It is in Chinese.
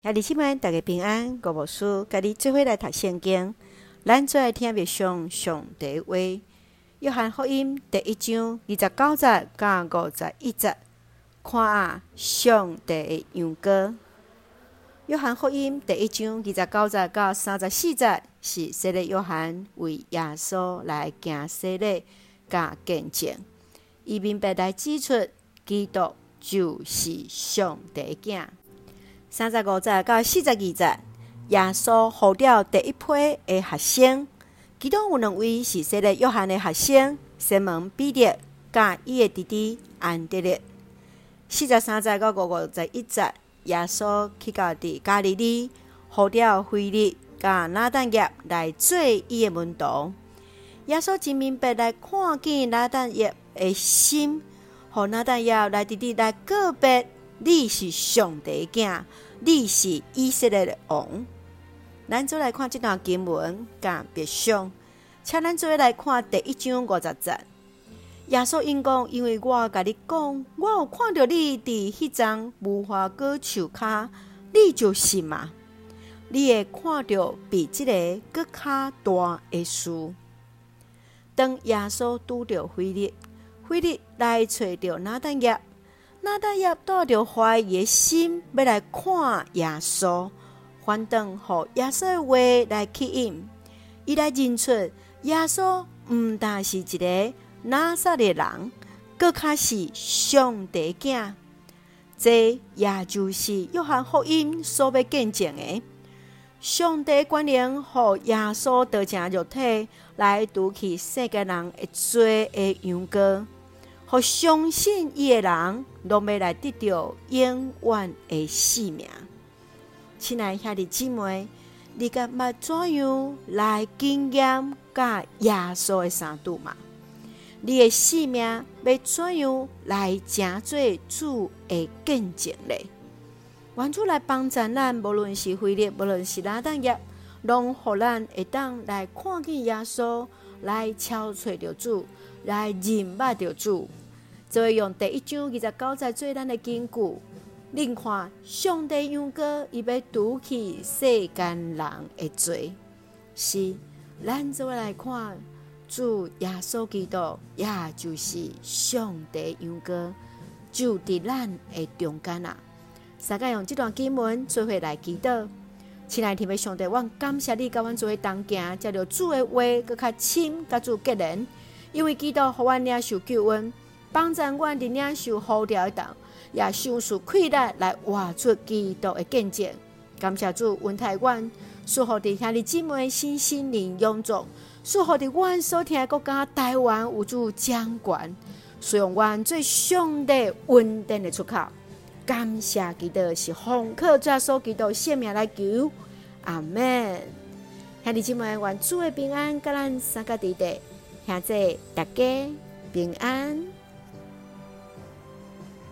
兄弟姊妹，大家平安。吴牧师甲你做伙来读圣经，咱做来听默想上帝话。约翰福音第一章二十九节到五十一节，看啊，上帝的羊羔。约翰福音第一章二十九节到三十四节，是洗礼约翰为耶稣来行洗礼甲见证，伊明白来指出，基督就是上帝的囝。三十五节到四十二节，耶稣呼召第一批的学生，其中有两位是洗礼约翰的学生，西门彼得甲伊的弟弟安德烈。四十三节到五十一节，耶稣去到伫加利利，呼召腓力甲拿但业来做伊的门徒。耶稣真明白来看见拿但业的心，互拿但业来弟弟来告别。你是上帝的囝，你是以色列的王。咱做来看这段经文，甲别想，请咱做来看第一章五十节。耶稣因讲，因为我甲你讲，我有看到你伫迄张无花果树骹，你就信吗？你会看到比这个阁较大的树。当耶稣拄着腓力，腓力来找着拿但业。拿但业带着怀疑的心要来看耶稣，反正互耶稣的话来吸引，伊来认出耶稣毋但是一个拿撒勒人，阁较是上帝囝。这也就是约翰福音所要见证的，上帝权能互耶稣道成肉体来除去世间人的罪的羊羔。互相信伊的人，拢要来得到永远的性命。亲爱兄弟姊妹，你敢捌怎样来经验甲耶稣的相遇吗？你的性命要怎样来成做主的见证呢？愿主来帮助咱，无论是非力，无论是拿但业，拢互咱会当来看见耶稣，来超找着主，来认捌着主。就会用第一章二十九节做咱的根据，另看上帝羊羔，伊要除去世间人的罪。是，咱就来看主耶稣基督，也就是上帝羊羔，就伫咱的中间啊！三个用这段经文做伙来祈祷，亲爱的天父上帝，我感谢你，甲阮做伙同行，接着主的话，搁较深，甲主结连，因为基督互阮领受救恩。帮助阮伫领受呼召的当，也享受快乐来活出基督的见证。感谢主恩待阮，祝福伫兄弟姊妹心心灵永驻，祝福伫阮所听的国家台湾有主掌权，使用阮最上帝稳定的出口。感谢基督是奉靠耶稣基督性命来求，阿门。兄弟姐妹，愿主的平安，甲咱三个弟弟，现在大家平安。